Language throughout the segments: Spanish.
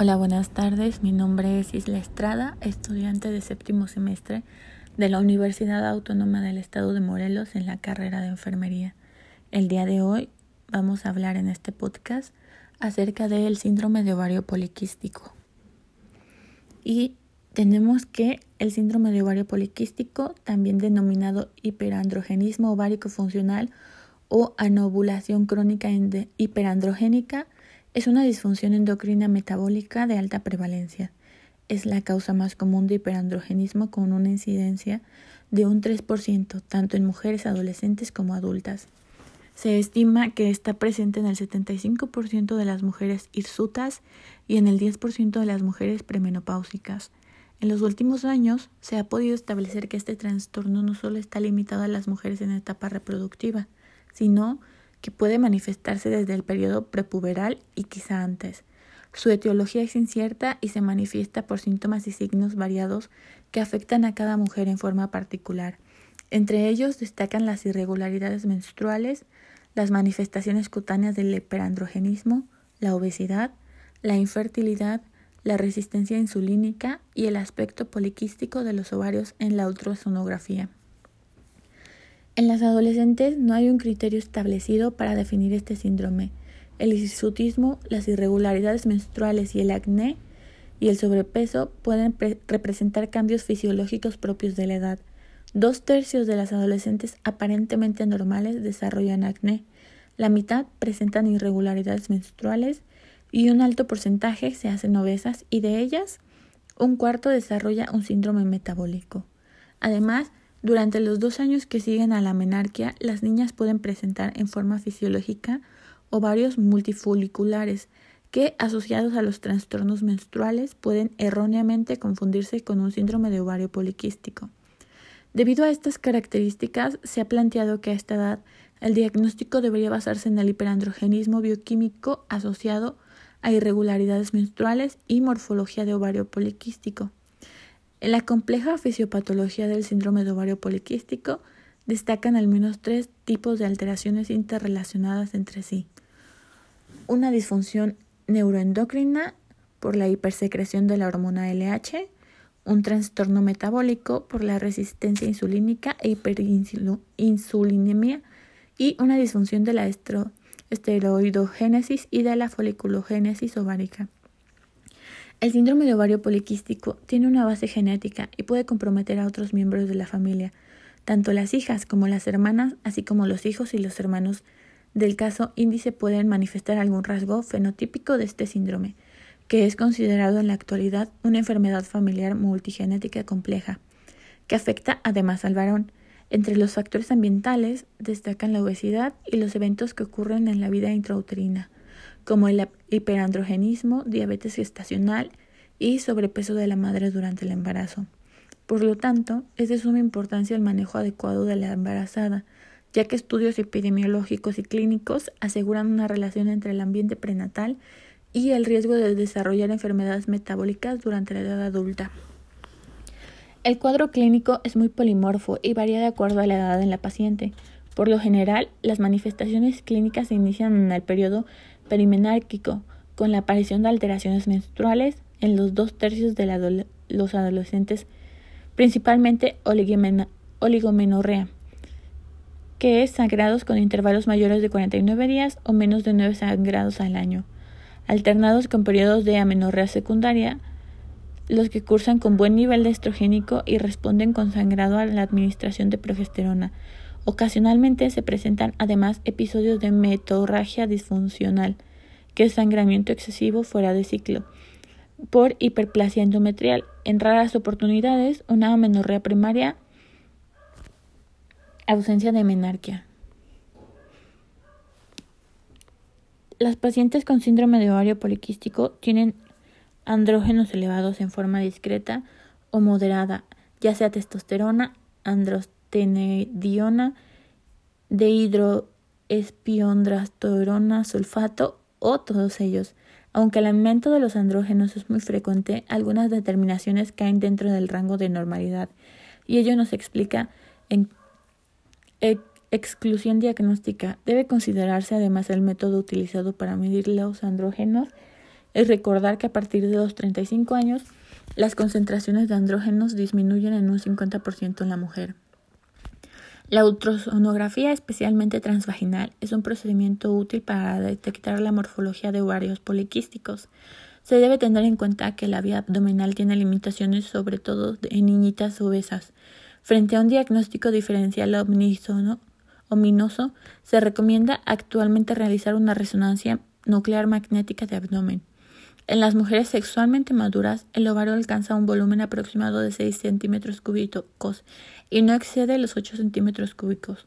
Hola, buenas tardes. Mi nombre es Isla Estrada, estudiante de séptimo semestre de la Universidad Autónoma del Estado de Morelos en la carrera de enfermería. El día de hoy vamos a hablar en este podcast acerca del síndrome de ovario poliquístico. Y tenemos que el síndrome de ovario poliquístico, también denominado hiperandrogenismo ovárico funcional o anovulación crónica hiperandrogénica, es una disfunción endocrina metabólica de alta prevalencia. Es la causa más común de hiperandrogenismo con una incidencia de un 3%, tanto en mujeres adolescentes como adultas. Se estima que está presente en el 75% de las mujeres hirsutas y en el 10% de las mujeres premenopáusicas. En los últimos años se ha podido establecer que este trastorno no solo está limitado a las mujeres en etapa reproductiva, sino que puede manifestarse desde el periodo prepuberal y quizá antes. Su etiología es incierta y se manifiesta por síntomas y signos variados que afectan a cada mujer en forma particular. Entre ellos destacan las irregularidades menstruales, las manifestaciones cutáneas del hiperandrogenismo, la obesidad, la infertilidad, la resistencia insulínica y el aspecto poliquístico de los ovarios en la ultrasonografía. En las adolescentes no hay un criterio establecido para definir este síndrome. El hirsutismo, las irregularidades menstruales y el acné y el sobrepeso pueden representar cambios fisiológicos propios de la edad. Dos tercios de las adolescentes aparentemente normales desarrollan acné, la mitad presentan irregularidades menstruales y un alto porcentaje se hacen obesas y de ellas un cuarto desarrolla un síndrome metabólico. Además, durante los dos años que siguen a la menarquia, las niñas pueden presentar en forma fisiológica ovarios multifoliculares que, asociados a los trastornos menstruales, pueden erróneamente confundirse con un síndrome de ovario poliquístico. Debido a estas características, se ha planteado que a esta edad el diagnóstico debería basarse en el hiperandrogenismo bioquímico asociado a irregularidades menstruales y morfología de ovario poliquístico. En la compleja fisiopatología del síndrome de ovario poliquístico destacan al menos tres tipos de alteraciones interrelacionadas entre sí. Una disfunción neuroendocrina por la hipersecreción de la hormona LH, un trastorno metabólico por la resistencia insulínica e hiperinsulinemia y una disfunción de la esteroidogénesis y de la foliculogénesis ovárica. El síndrome de ovario poliquístico tiene una base genética y puede comprometer a otros miembros de la familia, tanto las hijas como las hermanas, así como los hijos y los hermanos del caso índice pueden manifestar algún rasgo fenotípico de este síndrome, que es considerado en la actualidad una enfermedad familiar multigenética compleja, que afecta además al varón. Entre los factores ambientales destacan la obesidad y los eventos que ocurren en la vida intrauterina como el hiperandrogenismo, diabetes gestacional y sobrepeso de la madre durante el embarazo. Por lo tanto, es de suma importancia el manejo adecuado de la embarazada, ya que estudios epidemiológicos y clínicos aseguran una relación entre el ambiente prenatal y el riesgo de desarrollar enfermedades metabólicas durante la edad adulta. El cuadro clínico es muy polimorfo y varía de acuerdo a la edad en la paciente. Por lo general, las manifestaciones clínicas se inician en el periodo perimenárquico, con la aparición de alteraciones menstruales en los dos tercios de los adolescentes, principalmente oligomenorrea, que es sangrados con intervalos mayores de 49 días o menos de 9 sangrados al año, alternados con periodos de amenorrea secundaria, los que cursan con buen nivel de estrogénico y responden con sangrado a la administración de progesterona, Ocasionalmente se presentan además episodios de metorragia disfuncional, que es sangramiento excesivo fuera de ciclo, por hiperplasia endometrial. En raras oportunidades, una amenorrea primaria, ausencia de menarquia. Las pacientes con síndrome de ovario poliquístico tienen andrógenos elevados en forma discreta o moderada, ya sea testosterona, androsterona, tenediona, dehidroespiondrasterona, sulfato o todos ellos. Aunque el aumento de los andrógenos es muy frecuente, algunas determinaciones caen dentro del rango de normalidad y ello nos explica en exclusión diagnóstica. Debe considerarse además el método utilizado para medir los andrógenos, es recordar que a partir de los 35 años las concentraciones de andrógenos disminuyen en un 50% en la mujer. La ultrasonografía, especialmente transvaginal, es un procedimiento útil para detectar la morfología de ovarios poliquísticos. Se debe tener en cuenta que la vía abdominal tiene limitaciones, sobre todo en niñitas obesas. Frente a un diagnóstico diferencial ominoso, se recomienda actualmente realizar una resonancia nuclear magnética de abdomen. En las mujeres sexualmente maduras, el ovario alcanza un volumen aproximado de 6 centímetros cúbicos y no excede los 8 centímetros cúbicos.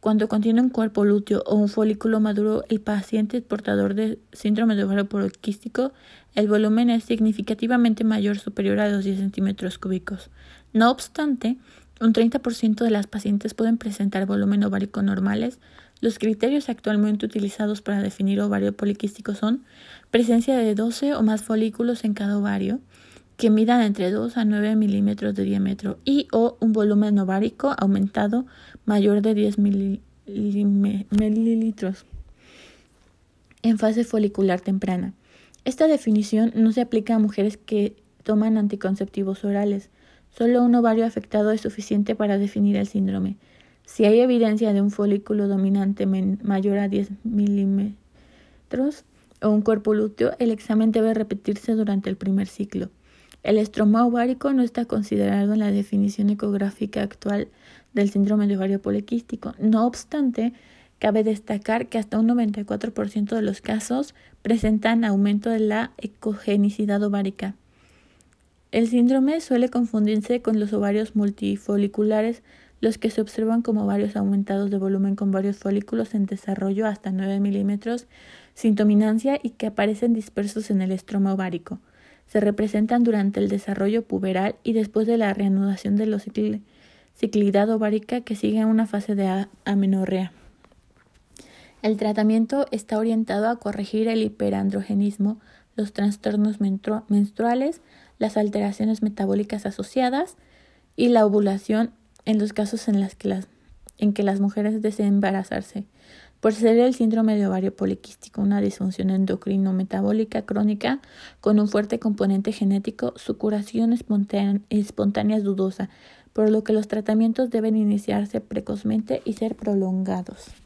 Cuando contiene un cuerpo lúteo o un folículo maduro, el paciente portador de síndrome de ovario poliquístico, el volumen es significativamente mayor, superior a los 10 centímetros cúbicos. No obstante, un 30% de las pacientes pueden presentar volumen ovárico normales. Los criterios actualmente utilizados para definir ovario poliquístico son presencia de 12 o más folículos en cada ovario, que midan entre 2 a 9 milímetros de diámetro y o un volumen ovárico aumentado mayor de 10 mililitros en fase folicular temprana. Esta definición no se aplica a mujeres que toman anticonceptivos orales. Solo un ovario afectado es suficiente para definir el síndrome. Si hay evidencia de un folículo dominante mayor a 10 milímetros o un cuerpo lúteo, el examen debe repetirse durante el primer ciclo. El estroma ovárico no está considerado en la definición ecográfica actual del síndrome de ovario poliquístico. No obstante, cabe destacar que hasta un 94% de los casos presentan aumento de la ecogenicidad ovárica. El síndrome suele confundirse con los ovarios multifoliculares, los que se observan como ovarios aumentados de volumen con varios folículos en desarrollo hasta 9 milímetros, sin dominancia y que aparecen dispersos en el estroma ovárico. Se representan durante el desarrollo puberal y después de la reanudación de la ciclidad ovárica que sigue una fase de amenorrea. El tratamiento está orientado a corregir el hiperandrogenismo, los trastornos menstruales, las alteraciones metabólicas asociadas y la ovulación en los casos en, las que las, en que las mujeres deseen embarazarse. Por ser el síndrome de ovario poliquístico una disfunción endocrino-metabólica crónica con un fuerte componente genético, su curación espontánea es dudosa, por lo que los tratamientos deben iniciarse precozmente y ser prolongados.